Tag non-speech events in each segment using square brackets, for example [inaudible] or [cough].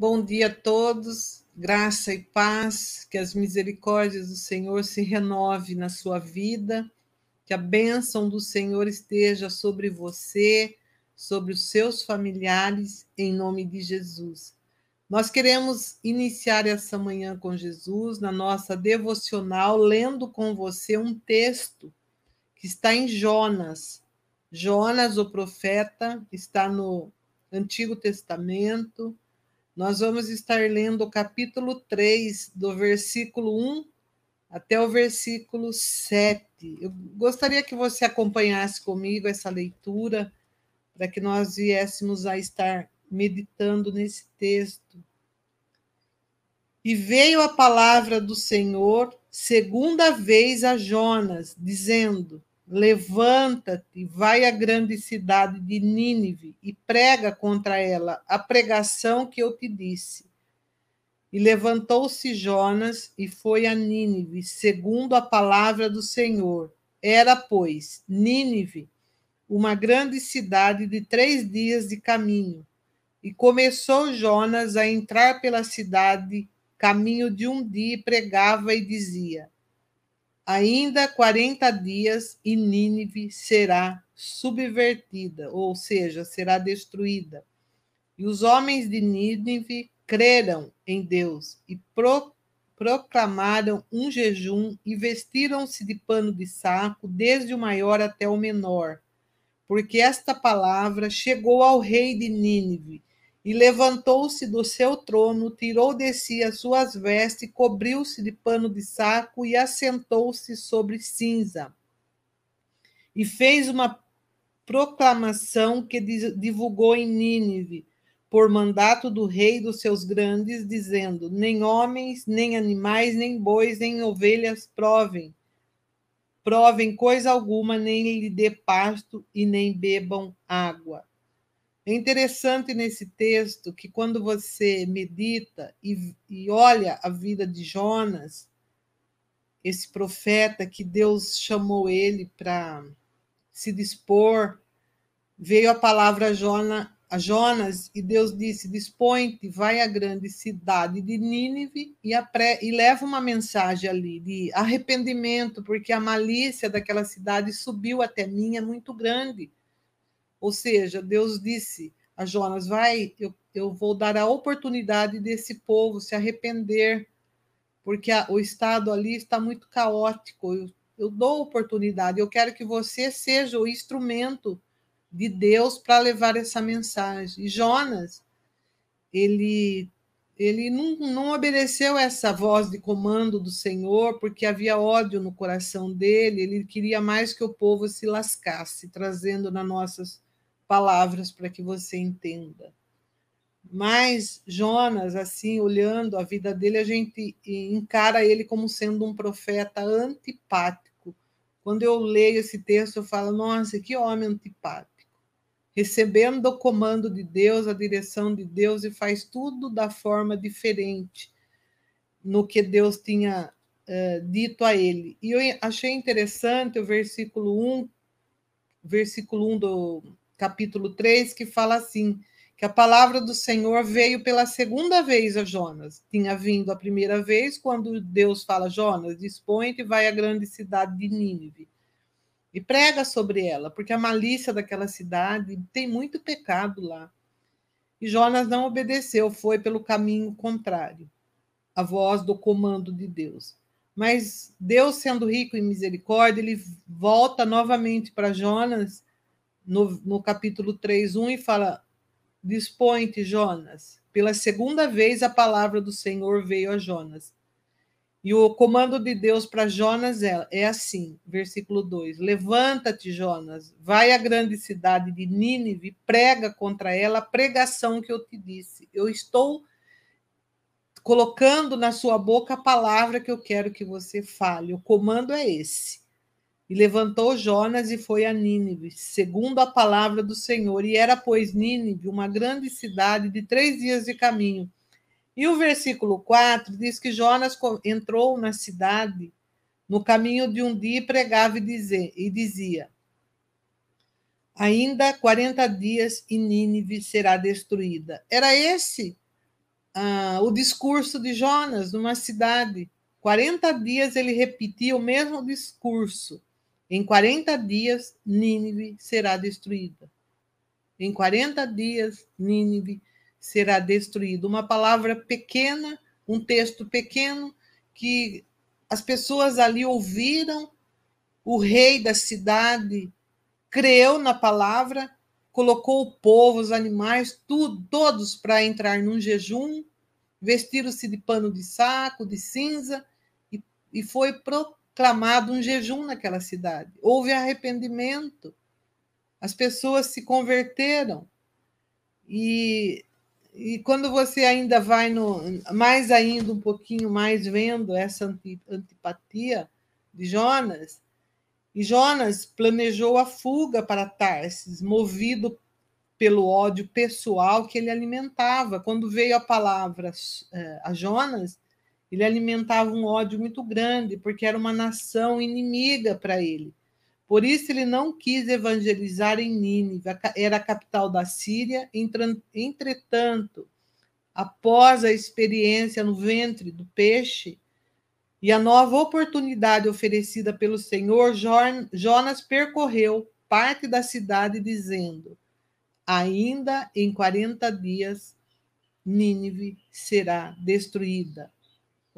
Bom dia a todos, graça e paz, que as misericórdias do Senhor se renove na sua vida, que a bênção do Senhor esteja sobre você, sobre os seus familiares, em nome de Jesus. Nós queremos iniciar essa manhã com Jesus, na nossa devocional, lendo com você um texto que está em Jonas. Jonas, o profeta, está no Antigo Testamento nós vamos estar lendo o capítulo 3, do versículo 1 até o versículo 7. Eu gostaria que você acompanhasse comigo essa leitura, para que nós viéssemos a estar meditando nesse texto. E veio a palavra do Senhor segunda vez a Jonas, dizendo: Levanta-te, vai à grande cidade de Nínive e prega contra ela a pregação que eu te disse. E levantou-se Jonas e foi a Nínive, segundo a palavra do Senhor. Era, pois, Nínive, uma grande cidade de três dias de caminho. E começou Jonas a entrar pela cidade, caminho de um dia, e pregava e dizia: ainda 40 dias e Nínive será subvertida, ou seja, será destruída. E os homens de Nínive creram em Deus e pro, proclamaram um jejum e vestiram-se de pano de saco, desde o maior até o menor, porque esta palavra chegou ao rei de Nínive e levantou-se do seu trono, tirou de si as suas vestes, cobriu-se de pano de saco e assentou-se sobre cinza. E fez uma proclamação que divulgou em Nínive, por mandato do rei dos seus grandes, dizendo: Nem homens, nem animais, nem bois, nem ovelhas provem. Provem coisa alguma, nem lhe dê pasto e nem bebam água. É interessante nesse texto que quando você medita e, e olha a vida de Jonas, esse profeta que Deus chamou ele para se dispor, veio a palavra a, Jona, a Jonas e Deus disse: Dispõe-te, vai à grande cidade de Nínive e, e leva uma mensagem ali de arrependimento, porque a malícia daquela cidade subiu até mim, é muito grande. Ou seja, Deus disse a Jonas: vai, eu, eu vou dar a oportunidade desse povo se arrepender, porque a, o estado ali está muito caótico. Eu, eu dou oportunidade, eu quero que você seja o instrumento de Deus para levar essa mensagem. E Jonas, ele ele não, não obedeceu essa voz de comando do Senhor, porque havia ódio no coração dele, ele queria mais que o povo se lascasse, trazendo nas nossas palavras para que você entenda. Mas Jonas, assim, olhando a vida dele, a gente encara ele como sendo um profeta antipático. Quando eu leio esse texto, eu falo: nossa, que homem antipático. Recebendo o comando de Deus, a direção de Deus, e faz tudo da forma diferente no que Deus tinha uh, dito a ele. E eu achei interessante o versículo 1, versículo 1 do capítulo 3, que fala assim: que a palavra do Senhor veio pela segunda vez a Jonas. Tinha vindo a primeira vez quando Deus fala: Jonas, dispõe-te e vai à grande cidade de Nínive e prega sobre ela, porque a malícia daquela cidade tem muito pecado lá. E Jonas não obedeceu, foi pelo caminho contrário, a voz do comando de Deus. Mas Deus, sendo rico em misericórdia, ele volta novamente para Jonas no, no capítulo 3, 1 e fala: Dispõe-te, Jonas. Pela segunda vez a palavra do Senhor veio a Jonas. E o comando de Deus para Jonas é, é assim, versículo 2: Levanta-te, Jonas, vai à grande cidade de Nínive, prega contra ela a pregação que eu te disse. Eu estou colocando na sua boca a palavra que eu quero que você fale. O comando é esse. E levantou Jonas e foi a Nínive, segundo a palavra do Senhor. E era, pois, Nínive uma grande cidade de três dias de caminho. E o versículo 4 diz que Jonas entrou na cidade no caminho de um dia e pregava e, dizia: Ainda 40 dias e Nínive será destruída. Era esse ah, o discurso de Jonas numa cidade. 40 dias ele repetia o mesmo discurso. Em 40 dias, Nínive será destruída. Em 40 dias, Nínive será destruída. Uma palavra pequena, um texto pequeno, que as pessoas ali ouviram, o rei da cidade creu na palavra, colocou o povo, os animais, tudo, todos para entrar num jejum, vestiram-se de pano de saco, de cinza, e, e foi proclamado um jejum naquela cidade. Houve arrependimento, as pessoas se converteram. E, e quando você ainda vai no mais ainda um pouquinho mais vendo essa antipatia de Jonas, e Jonas planejou a fuga para Tarsis, movido pelo ódio pessoal que ele alimentava. Quando veio a palavra eh, a Jonas, ele alimentava um ódio muito grande, porque era uma nação inimiga para ele. Por isso ele não quis evangelizar em Nínive, era a capital da Síria. Entretanto, após a experiência no ventre do peixe, e a nova oportunidade oferecida pelo Senhor, Jonas percorreu parte da cidade, dizendo: Ainda em 40 dias, Nínive será destruída.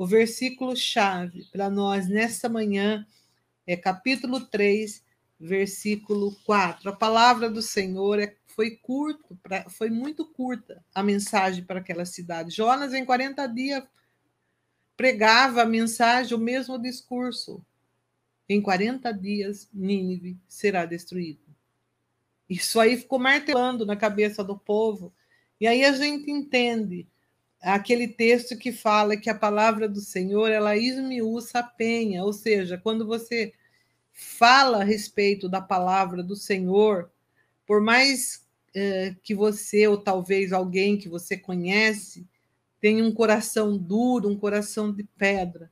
O versículo chave para nós nesta manhã é capítulo 3, versículo 4. A palavra do Senhor é, foi curto, foi muito curta a mensagem para aquela cidade. Jonas, em 40 dias, pregava a mensagem, o mesmo discurso. Em 40 dias, Nínive será destruído. Isso aí ficou martelando na cabeça do povo. E aí a gente entende aquele texto que fala que a palavra do Senhor, ela esmiuça a penha, ou seja, quando você fala a respeito da palavra do Senhor, por mais eh, que você, ou talvez alguém que você conhece, tem um coração duro, um coração de pedra.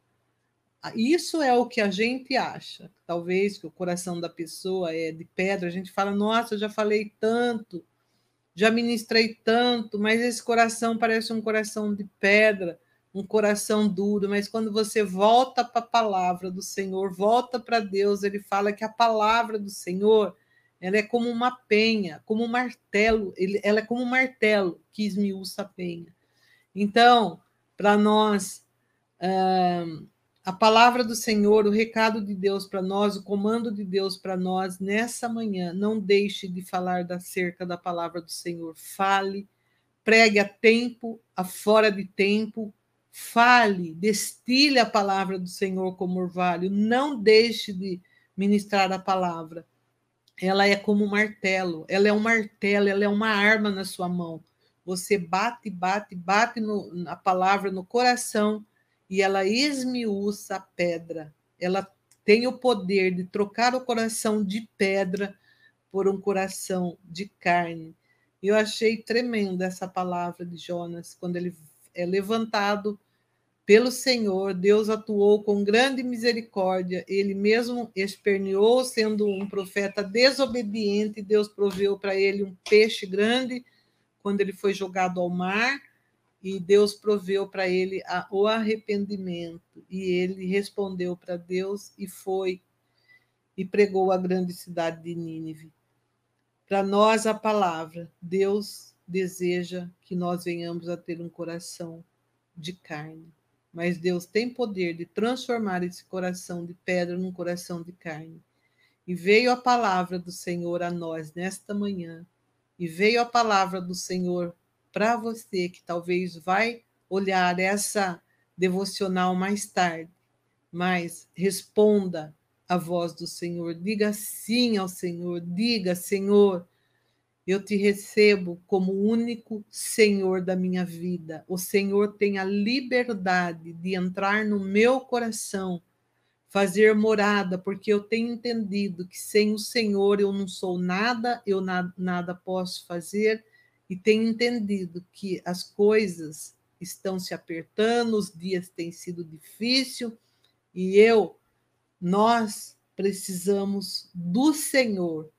Isso é o que a gente acha. Talvez que o coração da pessoa é de pedra, a gente fala: nossa, eu já falei tanto, já ministrei tanto, mas esse coração parece um coração de pedra, um coração duro. Mas quando você volta para a palavra do Senhor, volta para Deus, ele fala que a palavra do Senhor ela é como uma penha, como um martelo, ele, ela é como um martelo que esmiuça a penha. Então, para nós, a palavra do Senhor, o recado de Deus para nós, o comando de Deus para nós nessa manhã, não deixe de falar da cerca da palavra do Senhor. Fale, pregue a tempo, a fora de tempo, fale, destile a palavra do Senhor como orvalho, não deixe de ministrar a palavra. Ela é como um martelo, ela é um martelo, ela é uma arma na sua mão. Você bate, bate, bate no, na palavra no coração e ela esmiuça a pedra. Ela tem o poder de trocar o coração de pedra por um coração de carne. Eu achei tremenda essa palavra de Jonas, quando ele é levantado pelo Senhor, Deus atuou com grande misericórdia, ele mesmo esperneou, sendo um profeta desobediente, Deus proveu para ele um peixe grande quando ele foi jogado ao mar, e Deus proveu para ele a, o arrependimento, e ele respondeu para Deus e foi e pregou a grande cidade de Nínive. Para nós, a palavra, Deus deseja que nós venhamos a ter um coração de carne. Mas Deus tem poder de transformar esse coração de pedra num coração de carne. E veio a palavra do Senhor a nós nesta manhã e veio a palavra do Senhor para você que talvez vai olhar essa devocional mais tarde, mas responda a voz do Senhor, diga sim ao Senhor, diga, Senhor, eu te recebo como único Senhor da minha vida. O Senhor tem a liberdade de entrar no meu coração fazer morada, porque eu tenho entendido que sem o Senhor eu não sou nada, eu na, nada posso fazer, e tenho entendido que as coisas estão se apertando, os dias têm sido difíceis, e eu, nós precisamos do Senhor,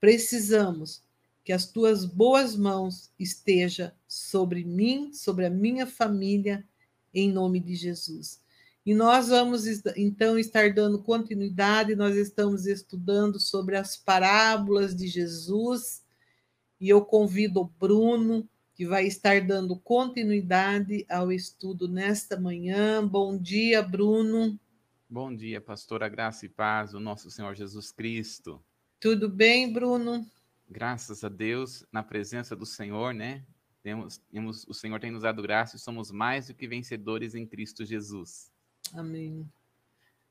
precisamos que as tuas boas mãos esteja sobre mim, sobre a minha família, em nome de Jesus. E nós vamos então estar dando continuidade, nós estamos estudando sobre as parábolas de Jesus, e eu convido o Bruno, que vai estar dando continuidade ao estudo nesta manhã. Bom dia, Bruno. Bom dia, pastora Graça e Paz, o nosso Senhor Jesus Cristo. Tudo bem, Bruno? Graças a Deus, na presença do Senhor, né? Temos, temos, o Senhor tem nos dado graça e somos mais do que vencedores em Cristo Jesus. Amém.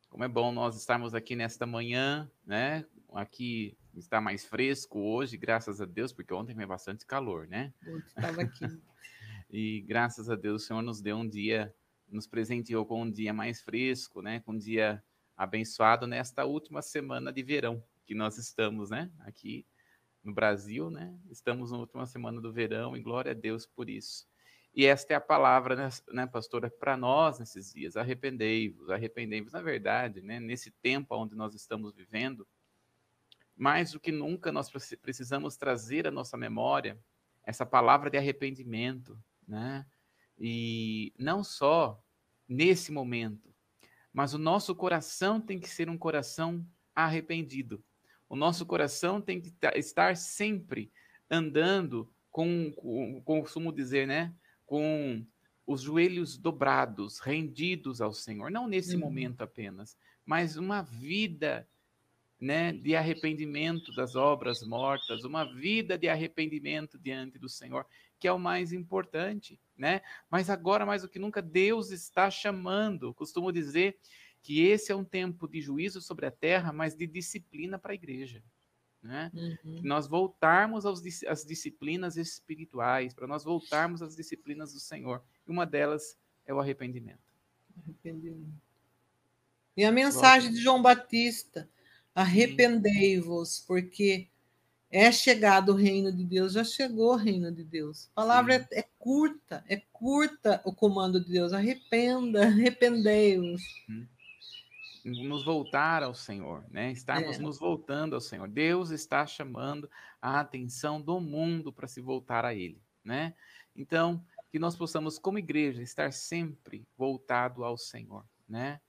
Como é bom nós estarmos aqui nesta manhã, né? Aqui está mais fresco hoje, graças a Deus, porque ontem foi bastante calor, né? Estava aqui. [laughs] e graças a Deus o Senhor nos deu um dia, nos presenteou com um dia mais fresco, né? Com um dia abençoado nesta última semana de verão que nós estamos, né? Aqui no Brasil, né? Estamos na última semana do verão e glória a Deus por isso. E esta é a palavra, né, né pastora, para nós nesses dias. Arrependei-vos, arrependei-vos. Na verdade, né, nesse tempo onde nós estamos vivendo, mais do que nunca nós precisamos trazer à nossa memória essa palavra de arrependimento, né? E não só nesse momento, mas o nosso coração tem que ser um coração arrependido. O nosso coração tem que estar sempre andando com, com costumo dizer, né? Com os joelhos dobrados, rendidos ao Senhor. Não nesse uhum. momento apenas, mas uma vida né, de arrependimento das obras mortas, uma vida de arrependimento diante do Senhor, que é o mais importante, né? Mas agora mais do que nunca Deus está chamando. Costumo dizer que esse é um tempo de juízo sobre a terra, mas de disciplina para a igreja. Né? Uhum. Nós voltarmos aos, às disciplinas espirituais, para nós voltarmos às disciplinas do Senhor. E uma delas é o arrependimento. Arrependimento. E a mensagem de João Batista: arrependei-vos, porque é chegado o reino de Deus, já chegou o reino de Deus. A palavra é, é, curta, é curta o comando de Deus. Arrependa, [laughs] arrependei-vos. Uhum nos voltar ao Senhor, né? Estarmos é. nos voltando ao Senhor. Deus está chamando a atenção do mundo para se voltar a Ele, né? Então, que nós possamos, como igreja, estar sempre voltado ao Senhor, né?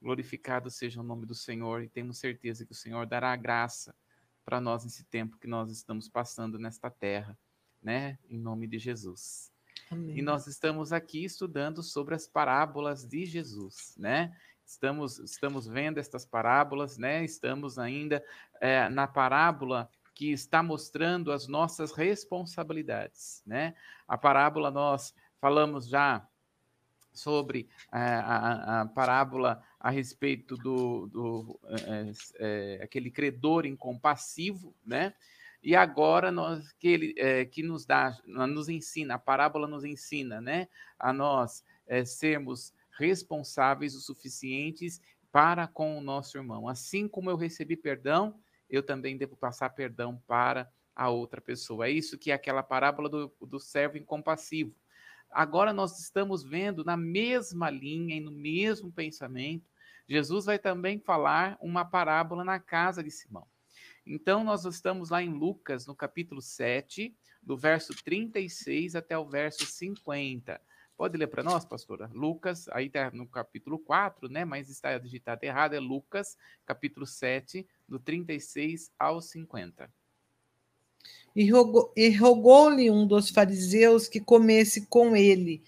Glorificado seja o nome do Senhor e temos certeza que o Senhor dará graça para nós nesse tempo que nós estamos passando nesta terra, né? Em nome de Jesus. Amém. E nós estamos aqui estudando sobre as parábolas de Jesus, né? Estamos, estamos vendo estas parábolas, né? Estamos ainda é, na parábola que está mostrando as nossas responsabilidades, né? A parábola nós falamos já sobre é, a, a, parábola a respeito do, do é, é, aquele credor incompassivo, né? E agora nós que ele é, que nos dá, nos ensina, a parábola nos ensina, né? A nós é, sermos responsáveis o suficientes para com o nosso irmão. Assim como eu recebi perdão, eu também devo passar perdão para a outra pessoa. É isso que é aquela parábola do, do servo incompassivo. Agora nós estamos vendo na mesma linha e no mesmo pensamento, Jesus vai também falar uma parábola na casa de Simão. Então, nós estamos lá em Lucas, no capítulo 7, do verso 36 até o verso 50. Pode ler para nós, pastora? Lucas, aí está no capítulo 4, né? Mas está digitado errado, é Lucas, capítulo 7, do 36 ao 50. E rogou-lhe um dos fariseus que comesse com ele.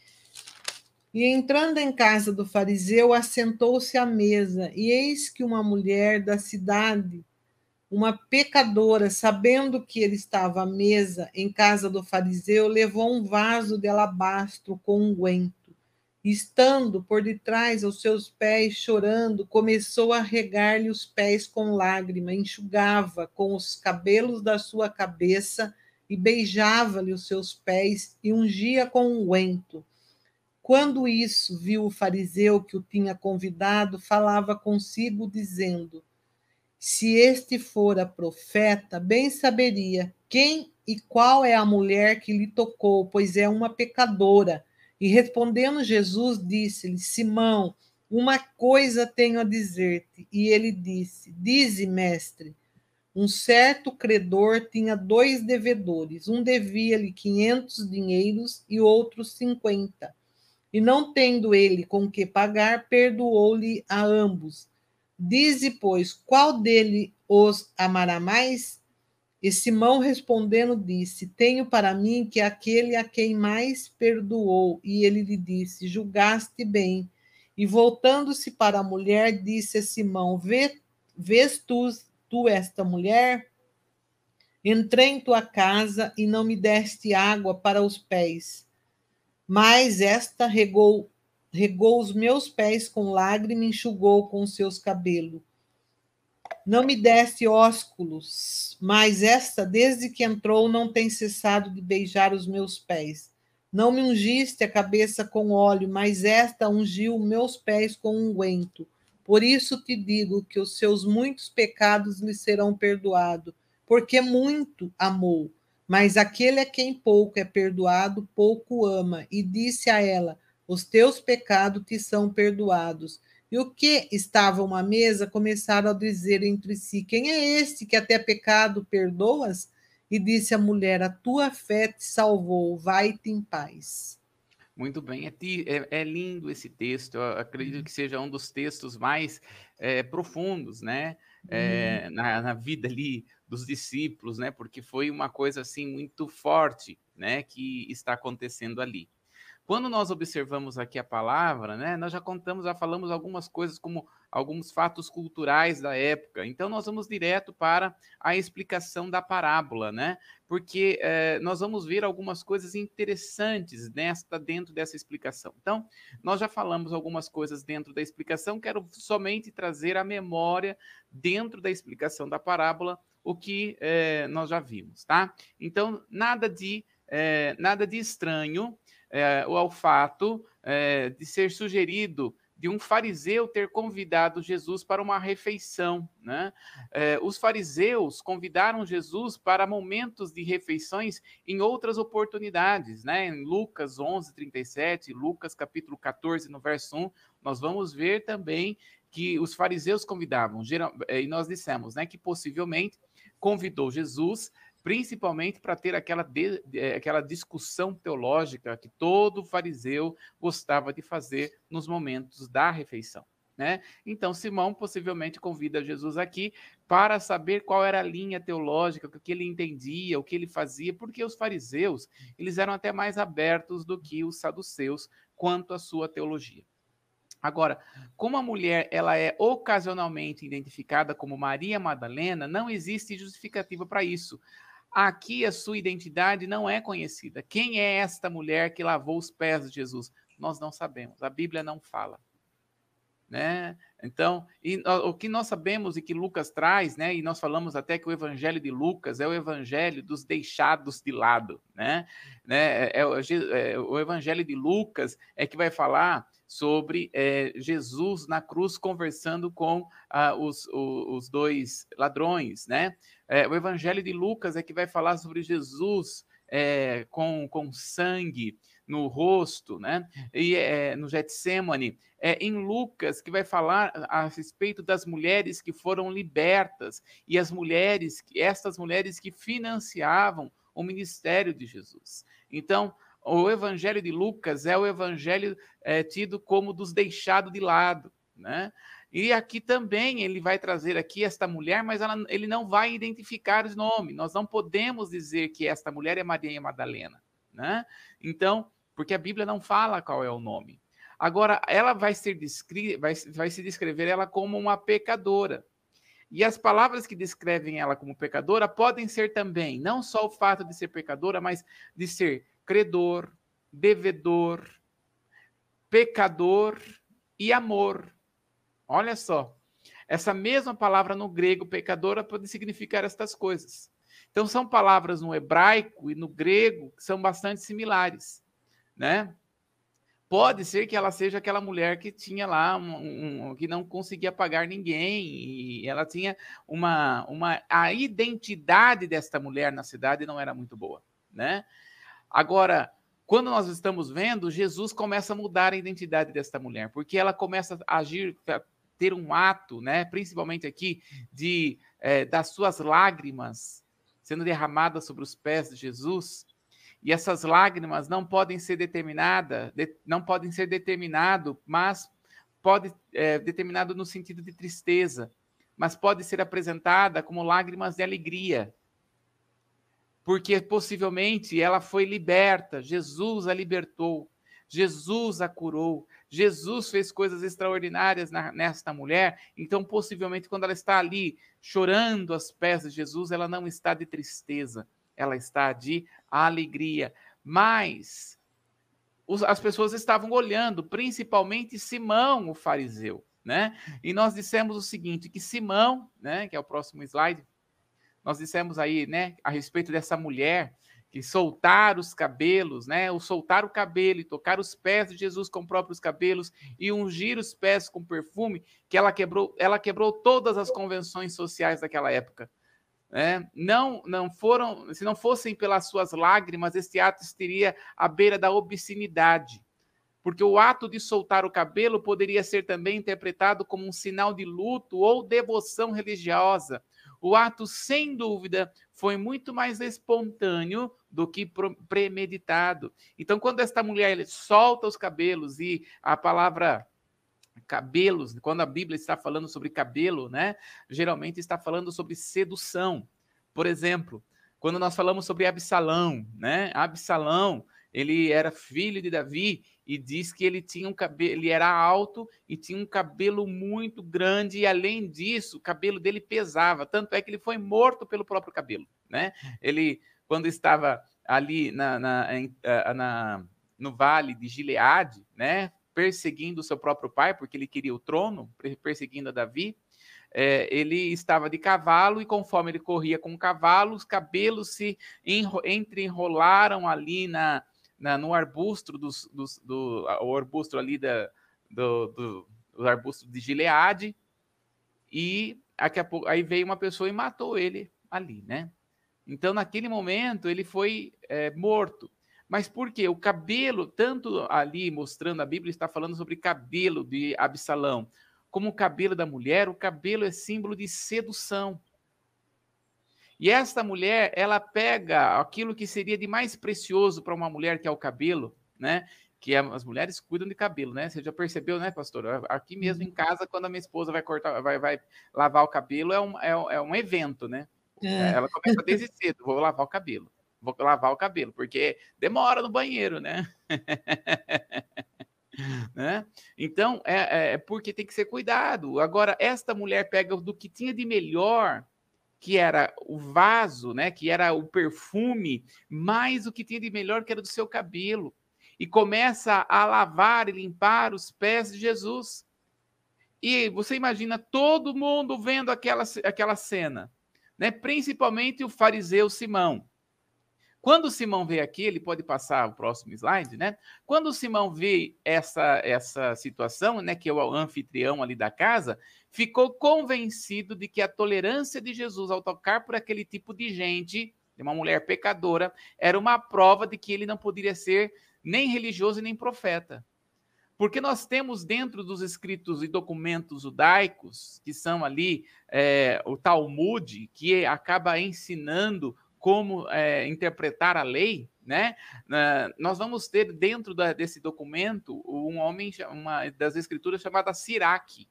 E entrando em casa do fariseu, assentou-se à mesa, e eis que uma mulher da cidade uma pecadora, sabendo que ele estava à mesa em casa do fariseu, levou um vaso de alabastro com unguento. Estando por detrás aos seus pés, chorando, começou a regar-lhe os pés com lágrima, enxugava com os cabelos da sua cabeça e beijava-lhe os seus pés e ungia com unguento. Quando isso viu o fariseu que o tinha convidado, falava consigo, dizendo: se este fora profeta, bem saberia quem e qual é a mulher que lhe tocou, pois é uma pecadora. E respondendo Jesus, disse-lhe: Simão, uma coisa tenho a dizer-te. E ele disse: Dize, mestre. Um certo credor tinha dois devedores, um devia-lhe quinhentos dinheiros e outro cinquenta. E não tendo ele com que pagar, perdoou-lhe a ambos. Dize, pois, qual dele os amará mais? E Simão respondendo disse: Tenho para mim que aquele a quem mais perdoou. E ele lhe disse: Julgaste bem. E voltando-se para a mulher, disse a Simão: Vê, Vês tu tu esta mulher? Entrei em tua casa e não me deste água para os pés, mas esta regou, regou os meus pés com lágrima e enxugou com seus cabelos. Não me deste ósculos, mas esta, desde que entrou, não tem cessado de beijar os meus pés. Não me ungiste a cabeça com óleo, mas esta ungiu meus pés com unguento. Por isso te digo que os seus muitos pecados lhe serão perdoados, porque muito amou. Mas aquele a quem pouco é perdoado, pouco ama. E disse a ela: Os teus pecados te são perdoados. E o que estavam à mesa começaram a dizer entre si: Quem é este que até pecado perdoas? E disse a mulher: A tua fé te salvou, vai-te em paz. Muito bem, é, é, é, lindo esse texto. Eu acredito uhum. que seja um dos textos mais é, profundos, né, é, uhum. na, na, vida ali dos discípulos, né, porque foi uma coisa assim muito forte, né, que está acontecendo ali. Quando nós observamos aqui a palavra, né, nós já contamos, já falamos algumas coisas como alguns fatos culturais da época. Então nós vamos direto para a explicação da parábola, né? Porque eh, nós vamos ver algumas coisas interessantes nesta dentro dessa explicação. Então nós já falamos algumas coisas dentro da explicação. Quero somente trazer a memória dentro da explicação da parábola o que eh, nós já vimos, tá? Então nada de eh, nada de estranho é, ao fato é, de ser sugerido de um fariseu ter convidado Jesus para uma refeição. Né? É, os fariseus convidaram Jesus para momentos de refeições em outras oportunidades. Né? Em Lucas 11, 37, Lucas capítulo 14, no verso 1, nós vamos ver também que os fariseus convidavam, e nós dissemos né, que possivelmente convidou Jesus principalmente para ter aquela, de, é, aquela discussão teológica que todo fariseu gostava de fazer nos momentos da refeição. Né? Então, Simão possivelmente convida Jesus aqui para saber qual era a linha teológica, o que ele entendia, o que ele fazia, porque os fariseus eles eram até mais abertos do que os saduceus quanto à sua teologia. Agora, como a mulher ela é ocasionalmente identificada como Maria Madalena, não existe justificativa para isso. Aqui a sua identidade não é conhecida. Quem é esta mulher que lavou os pés de Jesus? Nós não sabemos. A Bíblia não fala. Né? Então, e, o que nós sabemos e que Lucas traz, né? E nós falamos até que o Evangelho de Lucas é o Evangelho dos deixados de lado, né? né? É, é, é, o Evangelho de Lucas é que vai falar sobre é, Jesus na cruz conversando com ah, os, os, os, dois ladrões, né? É, o Evangelho de Lucas é que vai falar sobre Jesus é, com, com sangue no rosto, né? E é, no Getsemane, é em Lucas que vai falar a respeito das mulheres que foram libertas e as mulheres, estas mulheres que financiavam o ministério de Jesus. Então, o evangelho de Lucas é o evangelho é, tido como dos deixados de lado, né? E aqui também ele vai trazer aqui esta mulher, mas ela, ele não vai identificar os nomes. Nós não podemos dizer que esta mulher é Maria Madalena, né? Então, porque a Bíblia não fala qual é o nome. Agora, ela vai ser descri vai, vai se descrever ela como uma pecadora. E as palavras que descrevem ela como pecadora podem ser também, não só o fato de ser pecadora, mas de ser credor, devedor, pecador e amor. Olha só. Essa mesma palavra no grego, pecadora, pode significar estas coisas. Então, são palavras no hebraico e no grego que são bastante similares, né? Pode ser que ela seja aquela mulher que tinha lá, um, um, que não conseguia pagar ninguém, e ela tinha uma, uma. A identidade desta mulher na cidade não era muito boa, né? Agora, quando nós estamos vendo, Jesus começa a mudar a identidade desta mulher, porque ela começa a agir, a ter um ato, né, principalmente aqui, de é, das suas lágrimas sendo derramadas sobre os pés de Jesus. E essas lágrimas não podem ser determinadas, de, não podem ser determinado, mas pode é, determinado no sentido de tristeza, mas pode ser apresentada como lágrimas de alegria, porque possivelmente ela foi liberta, Jesus a libertou, Jesus a curou, Jesus fez coisas extraordinárias na, nesta mulher, então possivelmente quando ela está ali chorando aos pés de Jesus, ela não está de tristeza, ela está de alegria. Mas os, as pessoas estavam olhando, principalmente Simão, o fariseu, né? E nós dissemos o seguinte, que Simão, né, que é o próximo slide, nós dissemos aí, né, a respeito dessa mulher que soltar os cabelos, né, o soltar o cabelo e tocar os pés de Jesus com próprios cabelos e ungir os pés com perfume, que ela quebrou, ela quebrou todas as convenções sociais daquela época. Né? Não, não foram, se não fossem pelas suas lágrimas, este ato estaria à beira da obscenidade. Porque o ato de soltar o cabelo poderia ser também interpretado como um sinal de luto ou devoção religiosa. O ato, sem dúvida, foi muito mais espontâneo do que premeditado. Então, quando esta mulher solta os cabelos e a palavra cabelos, quando a Bíblia está falando sobre cabelo, né, geralmente está falando sobre sedução. Por exemplo, quando nós falamos sobre Absalão, né, Absalão, ele era filho de Davi e diz que ele tinha um cabelo, ele era alto e tinha um cabelo muito grande e além disso, o cabelo dele pesava, tanto é que ele foi morto pelo próprio cabelo, né? Ele quando estava ali na, na, na no vale de Gileade, né, perseguindo o seu próprio pai, porque ele queria o trono, perseguindo a Davi. É, ele estava de cavalo e conforme ele corria com o cavalo, os cabelos se entreenrolaram ali na, na, no arbusto dos, dos, do o arbusto ali da, do, do, do arbusto de Gileade e pouco, aí veio uma pessoa e matou ele ali, né? Então naquele momento ele foi é, morto. Mas por quê? O cabelo, tanto ali mostrando a Bíblia, está falando sobre cabelo de Absalão, como o cabelo da mulher, o cabelo é símbolo de sedução. E esta mulher, ela pega aquilo que seria de mais precioso para uma mulher, que é o cabelo, né? Que é, as mulheres cuidam de cabelo, né? Você já percebeu, né, pastor? Aqui mesmo em uhum. casa, quando a minha esposa vai cortar, vai, vai lavar o cabelo, é um, é, é um evento, né? É. Ela começa desde cedo, vou lavar o cabelo vou lavar o cabelo, porque demora no banheiro, né? [laughs] né? Então, é, é, é, porque tem que ser cuidado. Agora, esta mulher pega do que tinha de melhor, que era o vaso, né? Que era o perfume, mais o que tinha de melhor, que era do seu cabelo. E começa a lavar e limpar os pés de Jesus. E você imagina todo mundo vendo aquela, aquela cena, né? principalmente o fariseu Simão. Quando Simão vê aqui, ele pode passar o próximo slide, né? Quando Simão vê essa, essa situação, né, que é o anfitrião ali da casa, ficou convencido de que a tolerância de Jesus ao tocar por aquele tipo de gente, de uma mulher pecadora, era uma prova de que ele não poderia ser nem religioso e nem profeta. Porque nós temos dentro dos escritos e documentos judaicos, que são ali é, o Talmud, que acaba ensinando como é, interpretar a lei, né? Uh, nós vamos ter dentro da, desse documento um homem, uma das escrituras chamada Siraque.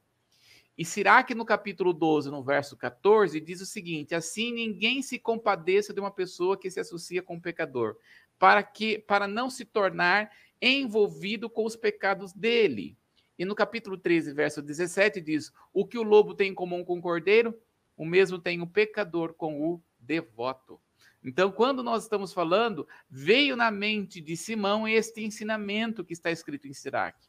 E Siraque, no capítulo 12, no verso 14, diz o seguinte: assim ninguém se compadeça de uma pessoa que se associa com o pecador, para que para não se tornar envolvido com os pecados dele. E no capítulo 13, verso 17, diz: O que o lobo tem em comum com o cordeiro, o mesmo tem o pecador com o devoto. Então, quando nós estamos falando, veio na mente de Simão este ensinamento que está escrito em Siraque.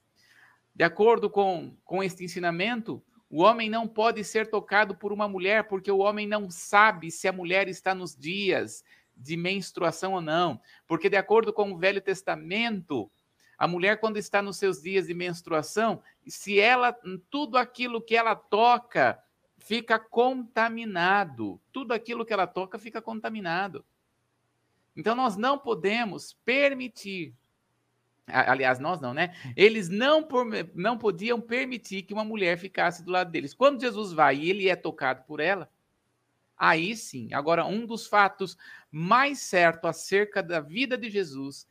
De acordo com, com este ensinamento, o homem não pode ser tocado por uma mulher, porque o homem não sabe se a mulher está nos dias de menstruação ou não. Porque, de acordo com o Velho Testamento, a mulher, quando está nos seus dias de menstruação, se ela, tudo aquilo que ela toca fica contaminado. Tudo aquilo que ela toca fica contaminado. Então nós não podemos permitir aliás, nós não, né? Eles não, não podiam permitir que uma mulher ficasse do lado deles. Quando Jesus vai e ele é tocado por ela, Aí sim. Agora, um dos fatos mais certos acerca da vida de Jesus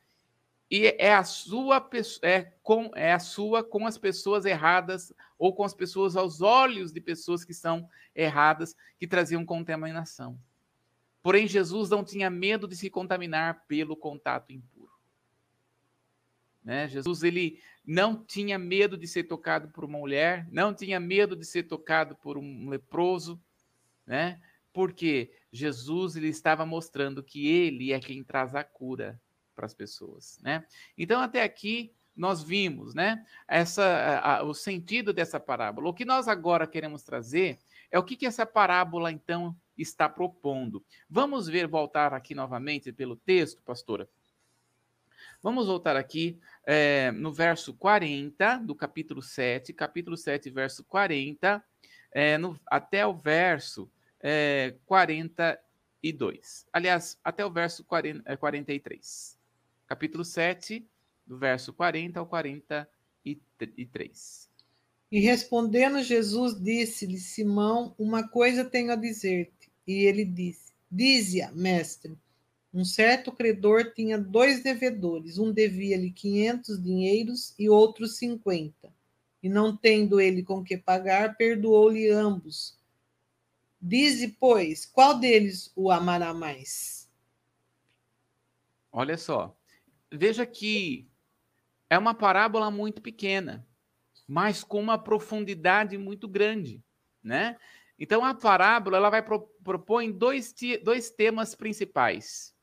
e é a sua é com é a sua com as pessoas erradas ou com as pessoas aos olhos de pessoas que são erradas que traziam contaminação. Porém Jesus não tinha medo de se contaminar pelo contato impuro. Né? Jesus ele não tinha medo de ser tocado por uma mulher, não tinha medo de ser tocado por um leproso, né? Porque Jesus ele estava mostrando que ele é quem traz a cura para as pessoas, né? Então até aqui nós vimos, né? Essa a, a, o sentido dessa parábola. O que nós agora queremos trazer é o que, que essa parábola então está propondo. Vamos ver voltar aqui novamente pelo texto, pastora. Vamos voltar aqui é, no verso 40 do capítulo 7, capítulo 7, verso 40, é, no, até o verso é, 42. Aliás, até o verso 40, 43 capítulo 7, do verso 40 ao 43. E respondendo Jesus, disse-lhe Simão: Uma coisa tenho a dizer-te. E ele disse: Dize-a, mestre. Um certo credor tinha dois devedores, um devia-lhe quinhentos dinheiros e outro cinquenta. E não tendo ele com que pagar, perdoou-lhe ambos. Dize, pois, qual deles o amará mais? Olha só, veja que é uma parábola muito pequena, mas com uma profundidade muito grande, né? Então a parábola ela vai pro, propor dois, dois temas principais.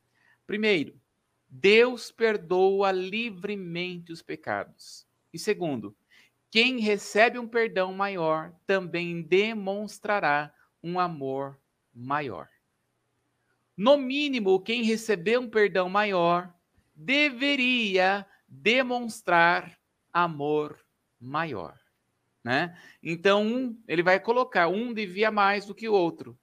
Primeiro, Deus perdoa livremente os pecados. E segundo, quem recebe um perdão maior também demonstrará um amor maior. No mínimo, quem recebeu um perdão maior deveria demonstrar amor maior, né? Então, um, ele vai colocar um devia mais do que o outro.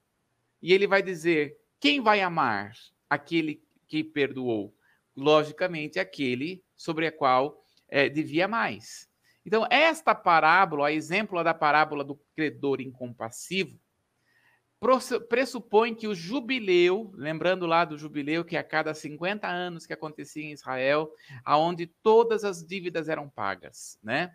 E ele vai dizer: quem vai amar aquele que perdoou? Logicamente, aquele sobre a qual é, devia mais. Então, esta parábola, a exemplo da parábola do credor incompassivo, pressupõe que o jubileu, lembrando lá do jubileu que a cada 50 anos que acontecia em Israel, aonde todas as dívidas eram pagas, né?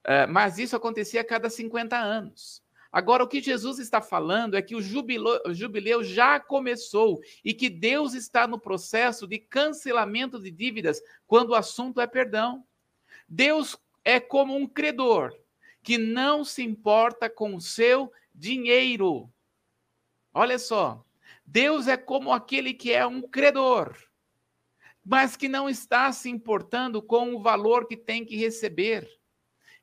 Uh, mas isso acontecia a cada 50 anos. Agora, o que Jesus está falando é que o jubileu, o jubileu já começou e que Deus está no processo de cancelamento de dívidas quando o assunto é perdão. Deus é como um credor que não se importa com o seu dinheiro. Olha só, Deus é como aquele que é um credor, mas que não está se importando com o valor que tem que receber.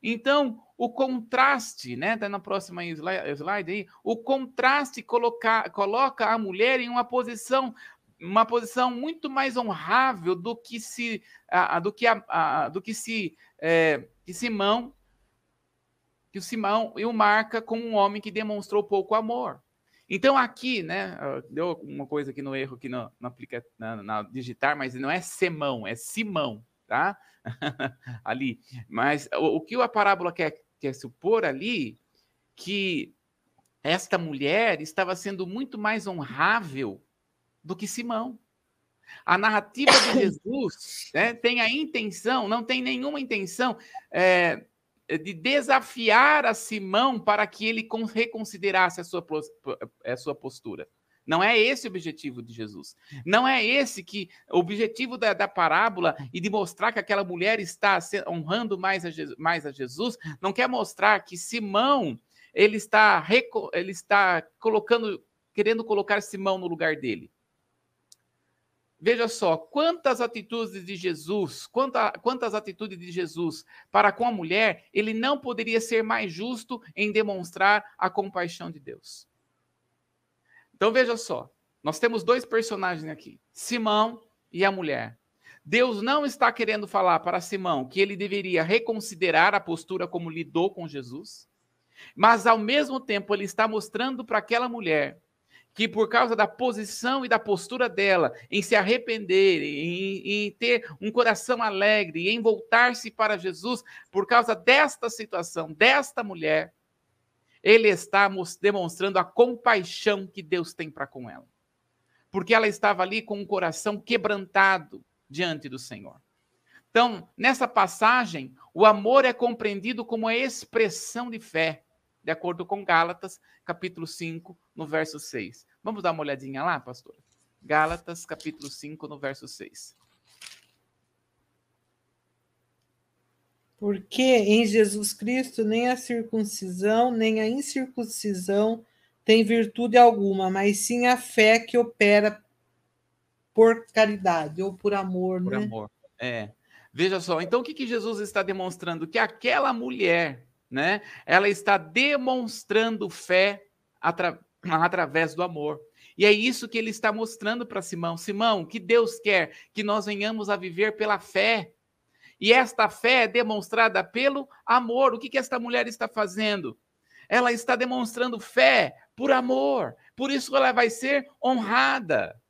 Então, o contraste, né? Tá na próxima slide aí, o contraste coloca, coloca a mulher em uma posição uma posição muito mais honrável do que se do que a, do que se é, que Simão que o Simão e o marca como um homem que demonstrou pouco amor. Então aqui, né, deu uma coisa aqui no erro aqui no, no aplica, na, na, digitar, mas não é Semão, é Simão, tá? [laughs] ali. Mas o, o, que a parábola quer, quer supor ali, que esta mulher estava sendo muito mais honrável do que Simão. A narrativa de [coughs] Jesus né, tem a intenção, não tem nenhuma intenção é, de desafiar a Simão para que ele reconsiderasse a sua, a sua postura. Não é esse o objetivo de Jesus. Não é esse que o objetivo da, da parábola e de mostrar que aquela mulher está honrando mais a, Jesus, mais a Jesus, não quer mostrar que Simão ele está ele está colocando querendo colocar Simão no lugar dele. Veja só, quantas atitudes de Jesus, quanta, quantas atitudes de Jesus para com a mulher, ele não poderia ser mais justo em demonstrar a compaixão de Deus. Então veja só, nós temos dois personagens aqui, Simão e a mulher. Deus não está querendo falar para Simão que ele deveria reconsiderar a postura como lidou com Jesus, mas ao mesmo tempo ele está mostrando para aquela mulher que por causa da posição e da postura dela, em se arrepender, em, em ter um coração alegre, em voltar-se para Jesus, por causa desta situação, desta mulher, ele está demonstrando a compaixão que Deus tem para com ela. Porque ela estava ali com um coração quebrantado diante do Senhor. Então, nessa passagem, o amor é compreendido como a expressão de fé, de acordo com Gálatas, capítulo 5, no verso 6. Vamos dar uma olhadinha lá, pastor? Gálatas, capítulo 5, no verso 6. Porque em Jesus Cristo nem a circuncisão, nem a incircuncisão tem virtude alguma, mas sim a fé que opera por caridade ou por amor, por né? amor. É. Veja só, então o que, que Jesus está demonstrando? Que aquela mulher, né, ela está demonstrando fé atra através do amor. E é isso que ele está mostrando para Simão. Simão, que Deus quer que nós venhamos a viver pela fé. E esta fé é demonstrada pelo amor. O que, que esta mulher está fazendo? Ela está demonstrando fé por amor. Por isso ela vai ser honrada.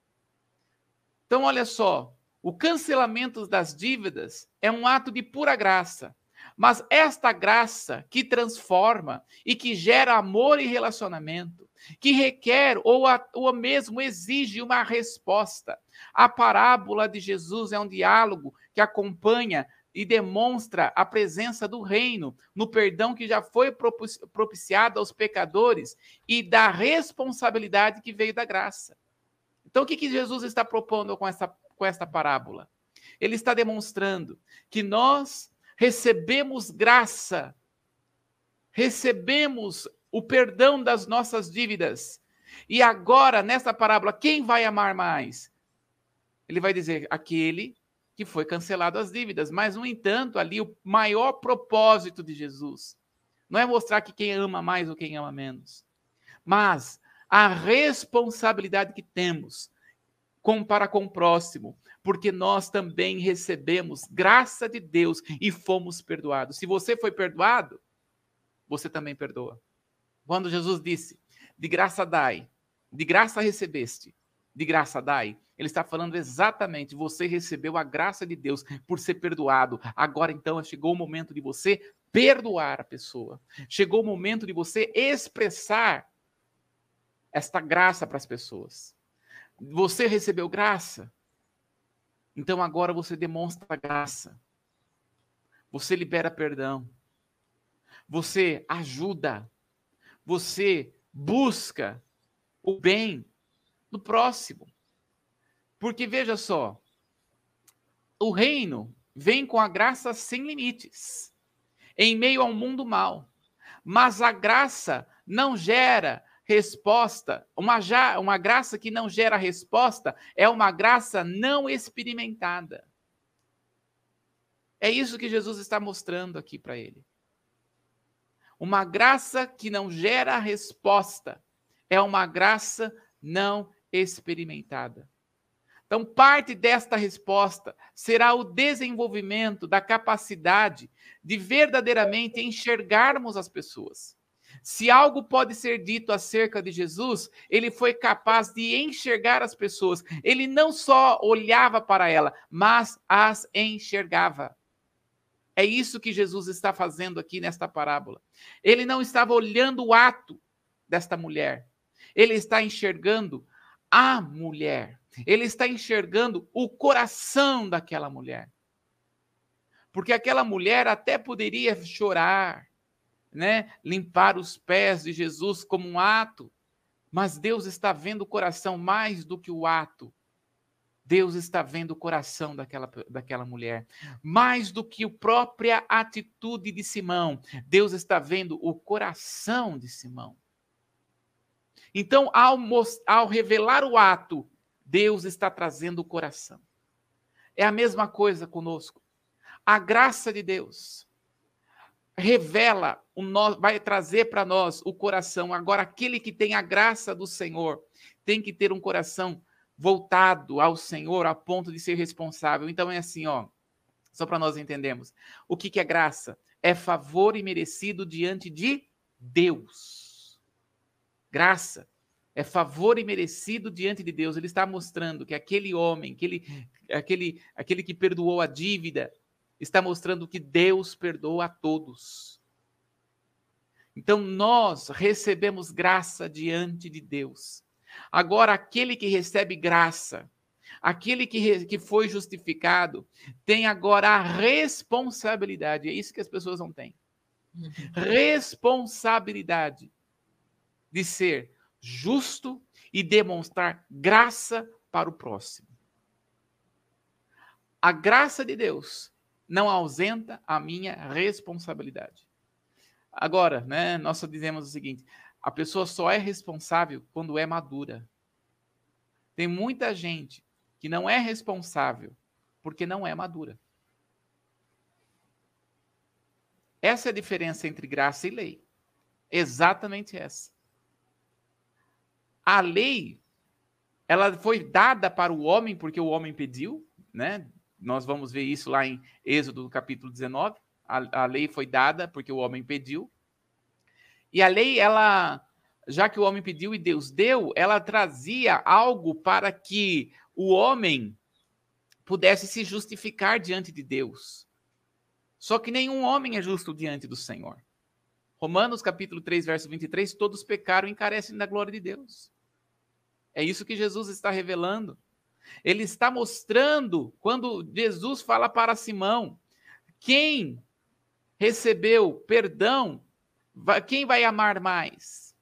Então, olha só, o cancelamento das dívidas é um ato de pura graça. Mas esta graça que transforma e que gera amor e relacionamento, que requer ou, a, ou mesmo exige uma resposta. A parábola de Jesus é um diálogo que acompanha e demonstra a presença do reino no perdão que já foi propiciado aos pecadores e da responsabilidade que veio da graça. Então, o que, que Jesus está propondo com essa, com esta parábola? Ele está demonstrando que nós recebemos graça, recebemos o perdão das nossas dívidas. E agora, nessa parábola, quem vai amar mais? Ele vai dizer aquele que foi cancelado as dívidas. Mas, no entanto, ali o maior propósito de Jesus não é mostrar que quem ama mais ou quem ama menos, mas a responsabilidade que temos com, para com o próximo, porque nós também recebemos graça de Deus e fomos perdoados. Se você foi perdoado, você também perdoa. Quando Jesus disse: De graça dai, de graça recebeste, de graça dai, ele está falando exatamente, você recebeu a graça de Deus por ser perdoado. Agora então chegou o momento de você perdoar a pessoa. Chegou o momento de você expressar esta graça para as pessoas. Você recebeu graça? Então agora você demonstra graça. Você libera perdão. Você ajuda você busca o bem do próximo. Porque veja só, o reino vem com a graça sem limites, em meio ao mundo mal. Mas a graça não gera resposta, uma, já, uma graça que não gera resposta é uma graça não experimentada. É isso que Jesus está mostrando aqui para ele. Uma graça que não gera resposta é uma graça não experimentada. Então, parte desta resposta será o desenvolvimento da capacidade de verdadeiramente enxergarmos as pessoas. Se algo pode ser dito acerca de Jesus, ele foi capaz de enxergar as pessoas. Ele não só olhava para ela, mas as enxergava. É isso que Jesus está fazendo aqui nesta parábola. Ele não estava olhando o ato desta mulher, ele está enxergando a mulher. Ele está enxergando o coração daquela mulher. Porque aquela mulher até poderia chorar, né, limpar os pés de Jesus como um ato, mas Deus está vendo o coração mais do que o ato. Deus está vendo o coração daquela, daquela mulher. Mais do que a própria atitude de Simão, Deus está vendo o coração de Simão. Então, ao, ao revelar o ato, Deus está trazendo o coração. É a mesma coisa conosco. A graça de Deus revela, o no, vai trazer para nós o coração. Agora, aquele que tem a graça do Senhor tem que ter um coração voltado ao Senhor a ponto de ser responsável. Então é assim, ó, só para nós entendermos. O que, que é graça? É favor imerecido diante de Deus. Graça é favor imerecido diante de Deus. Ele está mostrando que aquele homem, aquele, aquele, aquele que perdoou a dívida, está mostrando que Deus perdoa a todos. Então nós recebemos graça diante de Deus. Agora, aquele que recebe graça, aquele que, que foi justificado, tem agora a responsabilidade. É isso que as pessoas não têm. Uhum. Responsabilidade de ser justo e demonstrar graça para o próximo. A graça de Deus não ausenta a minha responsabilidade. Agora, né, nós só dizemos o seguinte: a pessoa só é responsável quando é madura. Tem muita gente que não é responsável porque não é madura. Essa é a diferença entre graça e lei. Exatamente essa. A lei, ela foi dada para o homem porque o homem pediu, né? Nós vamos ver isso lá em Êxodo capítulo 19. A, a lei foi dada porque o homem pediu. E a lei, ela, já que o homem pediu e Deus deu, ela trazia algo para que o homem pudesse se justificar diante de Deus. Só que nenhum homem é justo diante do Senhor. Romanos capítulo 3, verso 23, todos pecaram e encarecem da glória de Deus. É isso que Jesus está revelando. Ele está mostrando, quando Jesus fala para Simão, quem recebeu perdão, quem vai amar mais?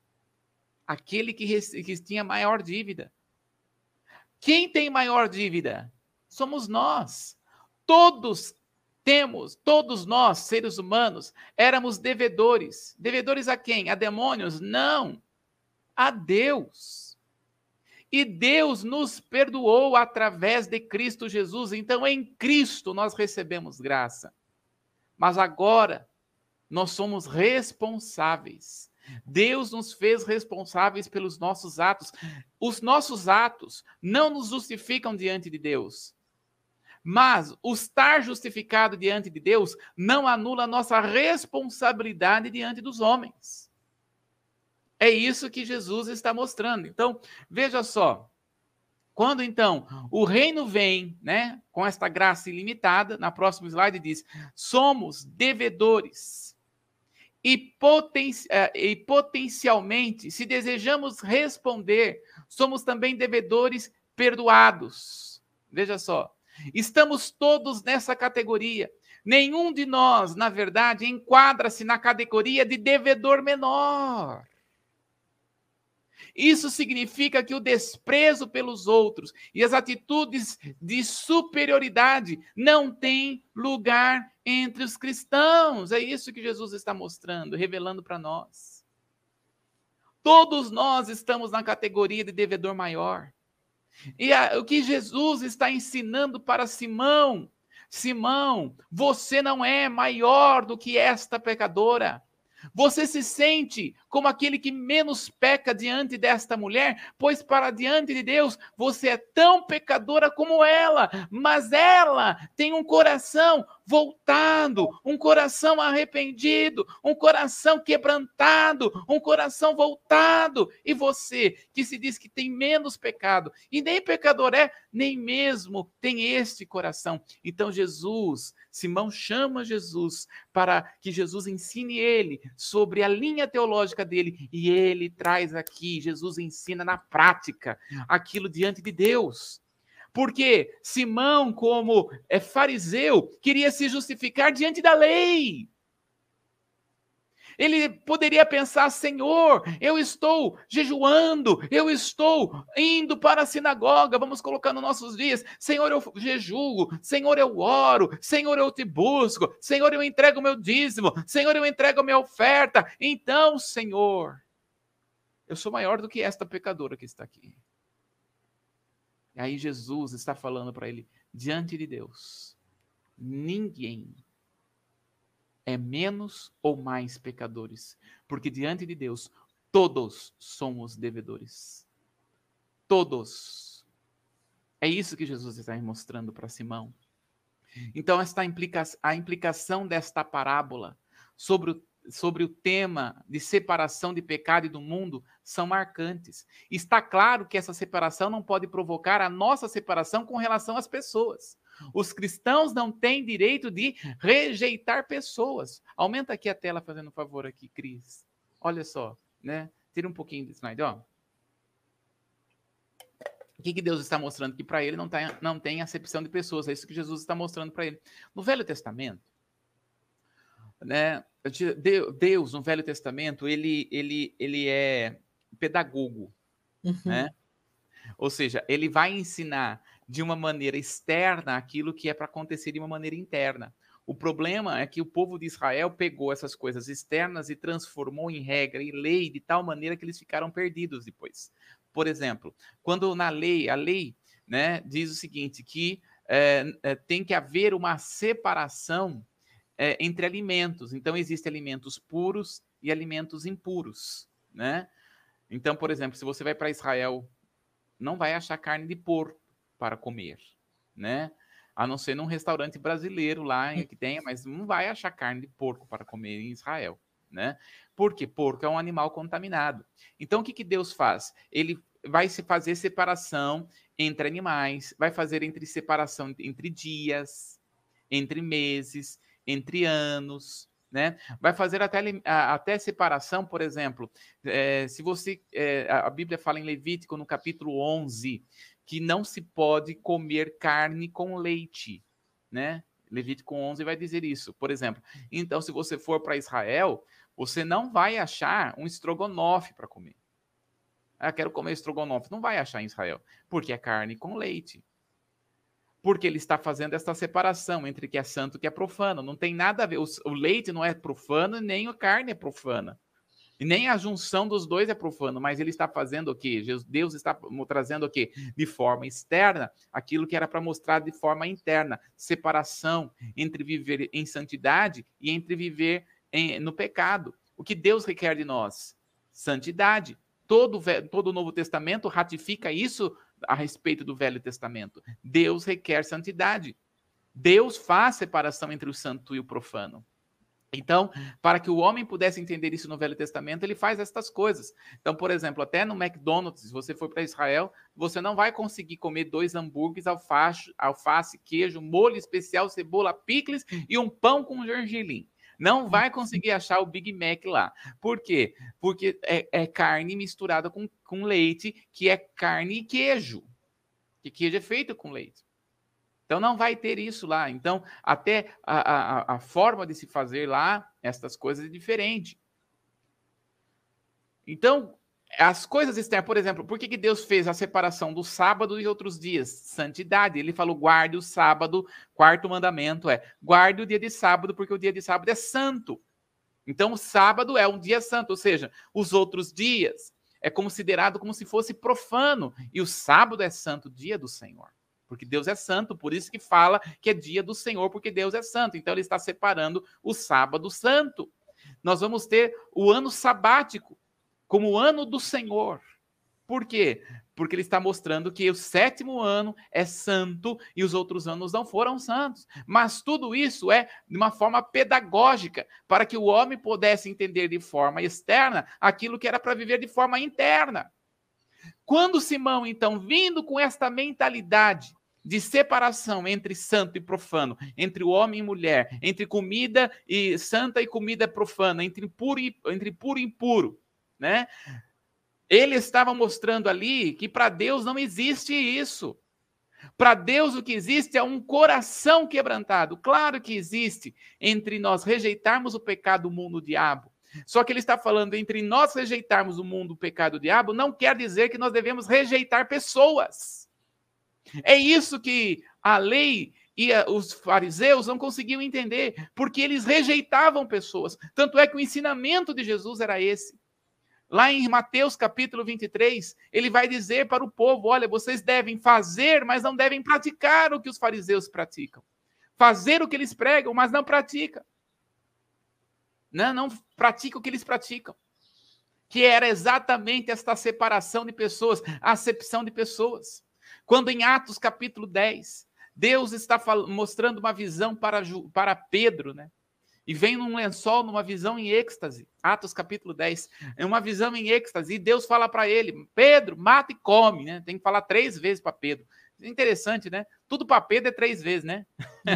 Aquele que, que tinha maior dívida. Quem tem maior dívida? Somos nós. Todos temos, todos nós, seres humanos, éramos devedores. Devedores a quem? A demônios? Não. A Deus. E Deus nos perdoou através de Cristo Jesus. Então, em Cristo nós recebemos graça. Mas agora nós somos responsáveis Deus nos fez responsáveis pelos nossos atos. Os nossos atos não nos justificam diante de Deus. Mas o estar justificado diante de Deus não anula a nossa responsabilidade diante dos homens. É isso que Jesus está mostrando. Então, veja só. Quando então o reino vem, né, com esta graça ilimitada, na próxima slide diz: somos devedores e, poten eh, e potencialmente, se desejamos responder, somos também devedores perdoados. Veja só, estamos todos nessa categoria. Nenhum de nós, na verdade, enquadra-se na categoria de devedor menor. Isso significa que o desprezo pelos outros e as atitudes de superioridade não têm lugar entre os cristãos. É isso que Jesus está mostrando, revelando para nós. Todos nós estamos na categoria de devedor maior. E a, o que Jesus está ensinando para Simão, Simão, você não é maior do que esta pecadora. Você se sente como aquele que menos peca diante desta mulher, pois para diante de Deus você é tão pecadora como ela, mas ela tem um coração voltado, um coração arrependido, um coração quebrantado, um coração voltado. E você, que se diz que tem menos pecado, e nem pecador é, nem mesmo tem este coração. Então, Jesus, Simão chama Jesus para que Jesus ensine ele sobre a linha teológica dele, e ele traz aqui, Jesus ensina na prática aquilo diante de Deus. Porque Simão, como é fariseu, queria se justificar diante da lei. Ele poderia pensar: Senhor, eu estou jejuando, eu estou indo para a sinagoga, vamos colocar nos nossos dias: Senhor, eu jejuo, Senhor, eu oro, Senhor, eu te busco, Senhor, eu entrego o meu dízimo, Senhor, eu entrego a minha oferta. Então, Senhor, eu sou maior do que esta pecadora que está aqui. E aí Jesus está falando para ele, diante de Deus, ninguém é menos ou mais pecadores, porque diante de Deus todos somos devedores. Todos. É isso que Jesus está mostrando para Simão. Então, esta implica a implicação desta parábola sobre o sobre o tema de separação de pecado e do mundo são marcantes. Está claro que essa separação não pode provocar a nossa separação com relação às pessoas. Os cristãos não têm direito de rejeitar pessoas. Aumenta aqui a tela, fazendo um favor aqui, Cris. olha só, né? Tira um pouquinho do slide, ó. O que, que Deus está mostrando? Que para ele não, tá, não tem acepção de pessoas. É isso que Jesus está mostrando para ele. No Velho Testamento, né? Deus, no Velho Testamento, ele, ele, ele é pedagogo, uhum. né? Ou seja, ele vai ensinar de uma maneira externa aquilo que é para acontecer de uma maneira interna. O problema é que o povo de Israel pegou essas coisas externas e transformou em regra e lei de tal maneira que eles ficaram perdidos depois. Por exemplo, quando na lei, a lei né, diz o seguinte, que é, é, tem que haver uma separação é, entre alimentos. Então, existem alimentos puros e alimentos impuros, né? Então, por exemplo, se você vai para Israel, não vai achar carne de porco para comer, né? A não ser num restaurante brasileiro lá hum. que tenha, mas não vai achar carne de porco para comer em Israel, né? Porque porco é um animal contaminado. Então, o que, que Deus faz? Ele vai se fazer separação entre animais, vai fazer entre separação entre dias, entre meses, entre anos, né? Vai fazer até, até separação, por exemplo, é, se você. É, a Bíblia fala em Levítico, no capítulo 11, que não se pode comer carne com leite, né? Levítico 11 vai dizer isso, por exemplo. Então, se você for para Israel, você não vai achar um estrogonofe para comer. Ah, quero comer estrogonofe. Não vai achar em Israel, porque é carne com leite porque ele está fazendo essa separação entre que é santo e que é profano. Não tem nada a ver. O leite não é profano, nem a carne é profana. E nem a junção dos dois é profano, mas ele está fazendo o quê? Deus está trazendo o quê? De forma externa, aquilo que era para mostrar de forma interna, separação entre viver em santidade e entre viver em, no pecado. O que Deus requer de nós? Santidade. Todo, todo o Novo Testamento ratifica isso a respeito do Velho Testamento. Deus requer santidade. Deus faz separação entre o santo e o profano. Então, para que o homem pudesse entender isso no Velho Testamento, ele faz estas coisas. Então, por exemplo, até no McDonald's, se você for para Israel, você não vai conseguir comer dois hambúrgueres, alface, alface, queijo, molho especial, cebola, picles e um pão com gergelim. Não vai conseguir achar o Big Mac lá. Por quê? Porque é, é carne misturada com, com leite, que é carne e queijo. Que queijo é feito com leite. Então não vai ter isso lá. Então, até a, a, a forma de se fazer lá, estas coisas é diferente. Então, as coisas externas, por exemplo, por que, que Deus fez a separação do sábado e outros dias? Santidade. Ele falou: guarde o sábado. Quarto mandamento é: guarde o dia de sábado, porque o dia de sábado é santo. Então, o sábado é um dia santo, ou seja, os outros dias é considerado como se fosse profano, e o sábado é santo, dia do Senhor. Porque Deus é santo, por isso que fala que é dia do Senhor, porque Deus é santo. Então, ele está separando o sábado santo. Nós vamos ter o ano sabático como o ano do Senhor. Por quê? Porque ele está mostrando que o sétimo ano é santo e os outros anos não foram santos. Mas tudo isso é de uma forma pedagógica, para que o homem pudesse entender de forma externa aquilo que era para viver de forma interna. Quando Simão, então, vindo com esta mentalidade de separação entre santo e profano, entre homem e mulher, entre comida e santa e comida profana, entre puro e, entre puro e impuro, né? Ele estava mostrando ali que para Deus não existe isso. Para Deus o que existe é um coração quebrantado. Claro que existe entre nós rejeitarmos o pecado, o mundo, o diabo. Só que ele está falando entre nós rejeitarmos o mundo, o pecado, o diabo, não quer dizer que nós devemos rejeitar pessoas. É isso que a lei e os fariseus não conseguiam entender, porque eles rejeitavam pessoas. Tanto é que o ensinamento de Jesus era esse. Lá em Mateus capítulo 23, ele vai dizer para o povo: olha, vocês devem fazer, mas não devem praticar o que os fariseus praticam. Fazer o que eles pregam, mas não pratica. Não, não pratica o que eles praticam. Que era exatamente esta separação de pessoas, acepção de pessoas. Quando em Atos capítulo 10, Deus está mostrando uma visão para, para Pedro, né? e vem num lençol, numa visão em êxtase. Atos capítulo 10. É uma visão em êxtase. E Deus fala para ele: Pedro, mata e come. Né? Tem que falar três vezes para Pedro. Interessante, né? Tudo para Pedro é três vezes, né? É.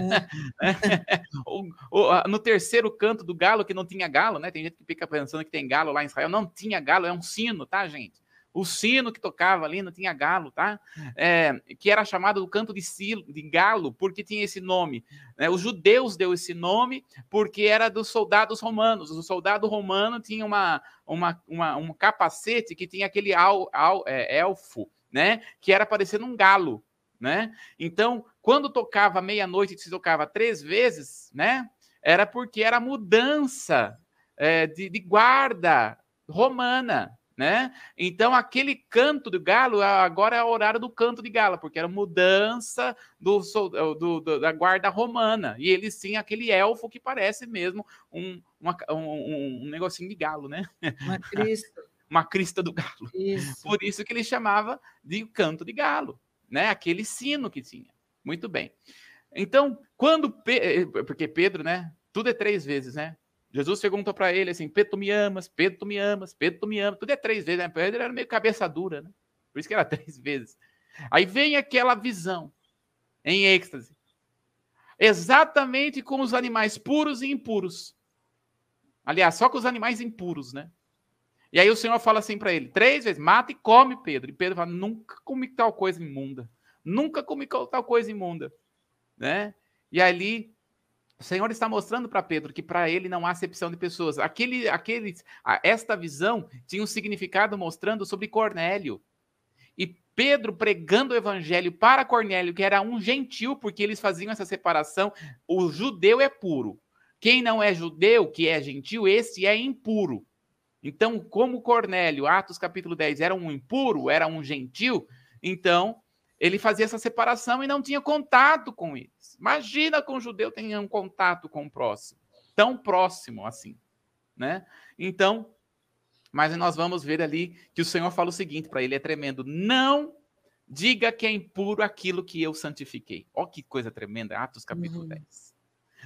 [laughs] no terceiro canto do galo, que não tinha galo, né? Tem gente que fica pensando que tem galo lá em Israel. Não tinha galo, é um sino, tá, gente? O sino que tocava ali, não tinha galo, tá? É, que era chamado do canto de, silo, de galo, porque tinha esse nome. Né? Os judeus deu esse nome porque era dos soldados romanos. O soldado romano tinha uma, uma, uma um capacete que tinha aquele al, al, é, elfo, né? Que era parecendo um galo, né? Então, quando tocava meia-noite, se tocava três vezes, né? Era porque era mudança é, de, de guarda romana, né? Então, aquele canto do galo agora é o horário do canto de galo, porque era mudança do, do, do da guarda romana. E eles tinham aquele elfo que parece mesmo um, uma, um, um negocinho de galo, né? Uma crista. [laughs] uma crista do galo. Isso. Por isso que ele chamava de canto de galo, né? Aquele sino que tinha. Muito bem. Então, quando. Eh, porque Pedro, né? Tudo é três vezes, né? Jesus perguntou para ele assim: Pedro, tu me amas, Pedro, tu me amas, Pedro, tu me amas. Tudo é três vezes, né? Pedro era meio cabeça dura, né? Por isso que era [laughs] três vezes. Aí vem aquela visão em êxtase. Exatamente como os animais puros e impuros. Aliás, só com os animais impuros, né? E aí o Senhor fala assim para ele: três vezes, mata e come, Pedro. E Pedro fala: nunca comi tal coisa imunda. Nunca comi tal coisa imunda. Né? E ali o Senhor está mostrando para Pedro que para ele não há acepção de pessoas. Aquele, aquele, esta visão tinha um significado mostrando sobre Cornélio. E Pedro pregando o evangelho para Cornélio, que era um gentil, porque eles faziam essa separação. O judeu é puro. Quem não é judeu, que é gentil, esse é impuro. Então, como Cornélio, Atos capítulo 10, era um impuro, era um gentil, então ele fazia essa separação e não tinha contato com eles. Imagina que um judeu tenha um contato com o próximo, tão próximo assim, né? Então, mas nós vamos ver ali que o Senhor fala o seguinte para ele, é tremendo: não diga que é impuro aquilo que eu santifiquei. Olha que coisa tremenda, Atos capítulo uhum. 10.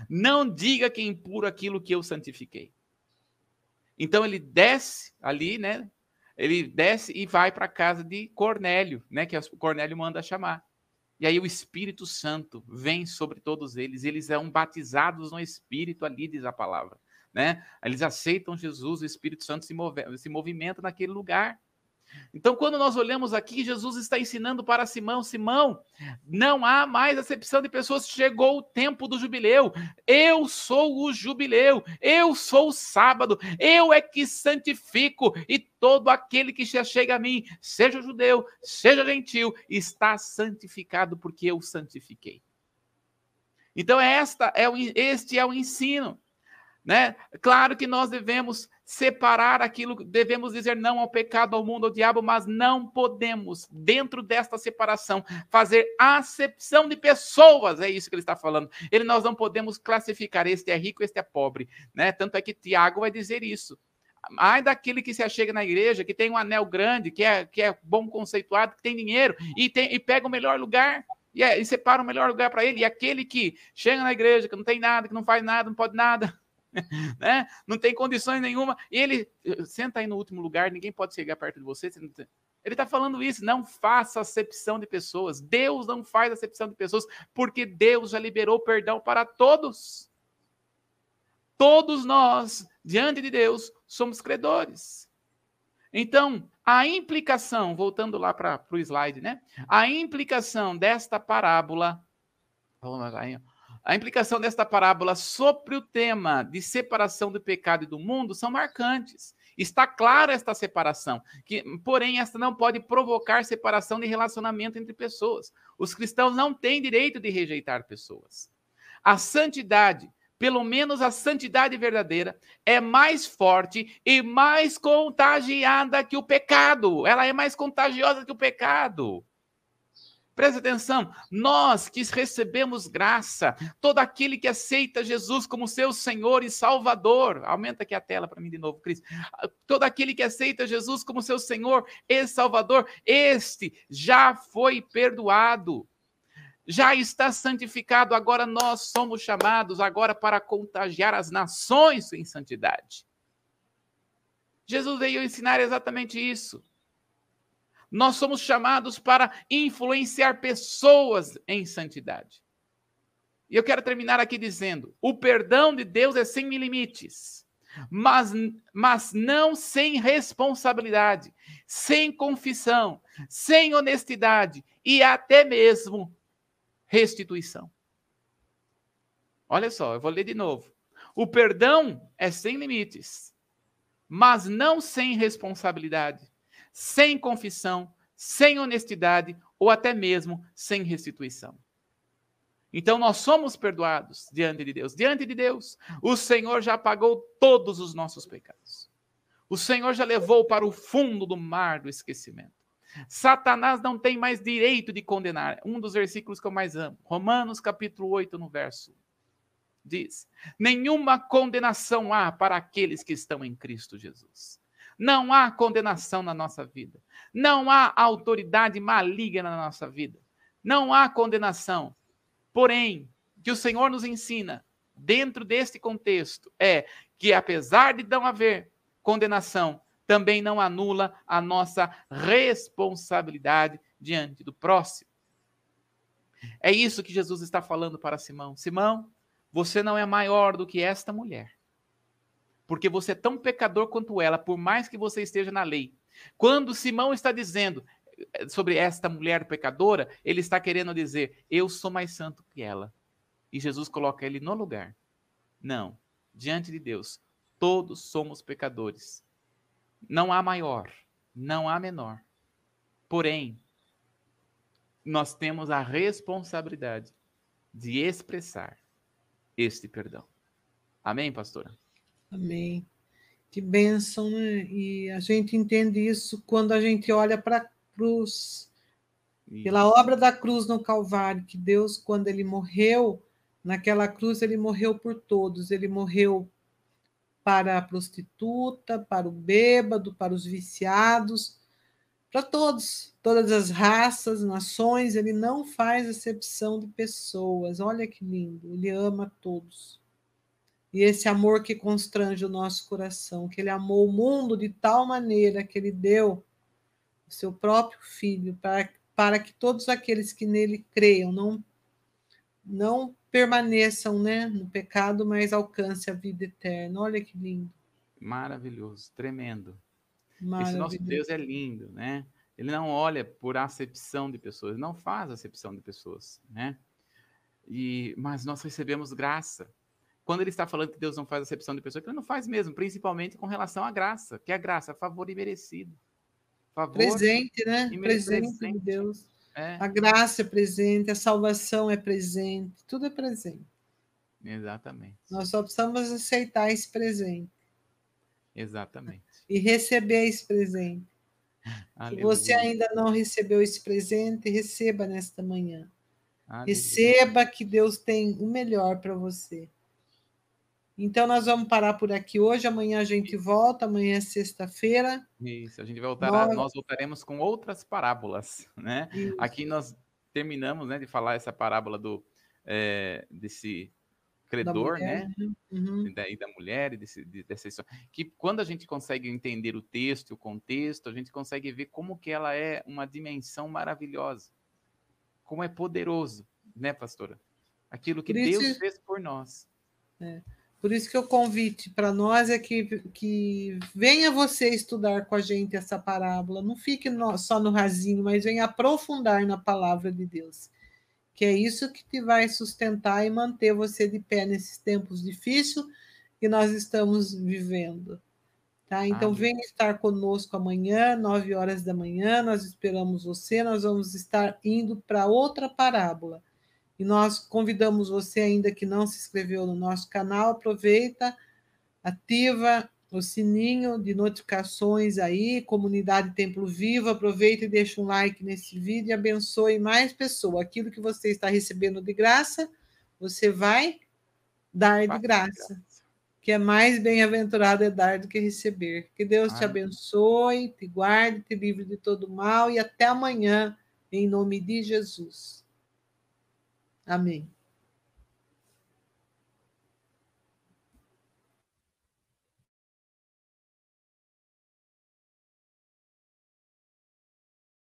Não diga que é impuro aquilo que eu santifiquei. Então ele desce ali, né? Ele desce e vai para a casa de Cornélio, né, que Cornélio manda chamar. E aí o Espírito Santo vem sobre todos eles, eles são batizados no Espírito ali, diz a palavra. Né? Eles aceitam Jesus, o Espírito Santo se, move, se movimenta naquele lugar. Então, quando nós olhamos aqui, Jesus está ensinando para Simão: Simão, não há mais acepção de pessoas, chegou o tempo do jubileu. Eu sou o jubileu, eu sou o sábado, eu é que santifico, e todo aquele que chega a mim, seja judeu, seja gentil, está santificado porque eu santifiquei. Então, esta é o, este é o ensino. Né? Claro que nós devemos separar aquilo, devemos dizer não ao pecado, ao mundo, ao diabo, mas não podemos, dentro desta separação, fazer acepção de pessoas. É isso que ele está falando. Ele nós não podemos classificar este é rico, este é pobre, né? Tanto é que Tiago vai dizer isso. Ai daquele que se achega na igreja, que tem um anel grande, que é, que é bom conceituado, que tem dinheiro e, tem, e pega o melhor lugar. E, é, e separa o melhor lugar para ele. E aquele que chega na igreja, que não tem nada, que não faz nada, não pode nada, [laughs] né? Não tem condições nenhuma. E ele senta aí no último lugar, ninguém pode chegar perto de você. Ele está falando isso, não faça acepção de pessoas. Deus não faz acepção de pessoas, porque Deus já liberou perdão para todos. Todos nós, diante de Deus, somos credores. Então, a implicação, voltando lá para o slide, né? A implicação desta parábola. Vamos lá, a implicação desta parábola sobre o tema de separação do pecado e do mundo são marcantes. Está clara esta separação, que, porém, esta não pode provocar separação de relacionamento entre pessoas. Os cristãos não têm direito de rejeitar pessoas. A santidade, pelo menos a santidade verdadeira, é mais forte e mais contagiada que o pecado. Ela é mais contagiosa que o pecado. Preste atenção, nós que recebemos graça, todo aquele que aceita Jesus como seu Senhor e Salvador, aumenta aqui a tela para mim de novo, Cris. Todo aquele que aceita Jesus como seu Senhor e Salvador, este já foi perdoado, já está santificado. Agora nós somos chamados agora para contagiar as nações em santidade. Jesus veio ensinar exatamente isso. Nós somos chamados para influenciar pessoas em santidade. E eu quero terminar aqui dizendo: o perdão de Deus é sem limites, mas, mas não sem responsabilidade, sem confissão, sem honestidade e até mesmo restituição. Olha só, eu vou ler de novo. O perdão é sem limites, mas não sem responsabilidade, sem confissão, sem honestidade ou até mesmo sem restituição. Então nós somos perdoados diante de Deus. Diante de Deus, o Senhor já pagou todos os nossos pecados. O Senhor já levou para o fundo do mar do esquecimento. Satanás não tem mais direito de condenar. Um dos versículos que eu mais amo. Romanos capítulo 8, no verso diz: Nenhuma condenação há para aqueles que estão em Cristo Jesus. Não há condenação na nossa vida. Não há autoridade maligna na nossa vida. Não há condenação. Porém, que o Senhor nos ensina, dentro deste contexto, é que apesar de não haver condenação, também não anula a nossa responsabilidade diante do próximo. É isso que Jesus está falando para Simão. Simão, você não é maior do que esta mulher. Porque você é tão pecador quanto ela, por mais que você esteja na lei. Quando Simão está dizendo eh, sobre esta mulher pecadora, ele está querendo dizer: Eu sou mais santo que ela. E Jesus coloca ele no lugar. Não. Diante de Deus, todos somos pecadores. Não há maior, não há menor. Porém, nós temos a responsabilidade de expressar este perdão. Amém, pastora? Amém. Que bênção, né? E a gente entende isso quando a gente olha para a cruz, isso. pela obra da cruz no Calvário, que Deus, quando ele morreu, naquela cruz, ele morreu por todos, ele morreu para a prostituta, para o bêbado, para os viciados, para todos, todas as raças, nações, ele não faz acepção de pessoas. Olha que lindo, ele ama todos. E esse amor que constrange o nosso coração, que ele amou o mundo de tal maneira que ele deu o seu próprio filho para, para que todos aqueles que nele creiam não não permaneçam, né, no pecado, mas alcance a vida eterna. Olha que lindo. Maravilhoso, tremendo. Esse nosso Deus é lindo, né? Ele não olha por acepção de pessoas, não faz acepção de pessoas, né? E, mas nós recebemos graça. Quando ele está falando que Deus não faz acepção de pessoas, ele não faz mesmo, principalmente com relação à graça, que é a graça, favor imerecido. Favor presente, né? Presente de Deus. É. A graça é presente, a salvação é presente, tudo é presente. Exatamente. Nós só precisamos aceitar esse presente. Exatamente e receber esse presente. [laughs] Aleluia. Se você ainda não recebeu esse presente, receba nesta manhã. Aleluia. Receba que Deus tem o melhor para você. Então, nós vamos parar por aqui hoje. Amanhã a gente volta. Amanhã é sexta-feira. Isso, a gente voltará. Nós... nós voltaremos com outras parábolas, né? Isso. Aqui nós terminamos, né, de falar essa parábola do é, desse credor, né? Uhum. E, da, e da mulher, e desse, dessa história. Que quando a gente consegue entender o texto e o contexto, a gente consegue ver como que ela é uma dimensão maravilhosa. Como é poderoso, né, pastora? Aquilo que Deus isso, fez por nós. É. Por isso que o convite para nós é que, que venha você estudar com a gente essa parábola. Não fique no, só no rasinho, mas venha aprofundar na palavra de Deus que é isso que te vai sustentar e manter você de pé nesses tempos difíceis que nós estamos vivendo. Tá? Então, Amém. venha estar conosco amanhã, nove horas da manhã, nós esperamos você, nós vamos estar indo para outra parábola. E nós convidamos você ainda que não se inscreveu no nosso canal, aproveita, ativa o sininho de notificações aí, comunidade Templo Vivo, aproveita e deixa um like nesse vídeo e abençoe mais pessoas. Aquilo que você está recebendo de graça, você vai dar de graça. Que é mais bem-aventurado é dar do que receber. Que Deus te abençoe, te guarde, te livre de todo mal e até amanhã, em nome de Jesus. Amém.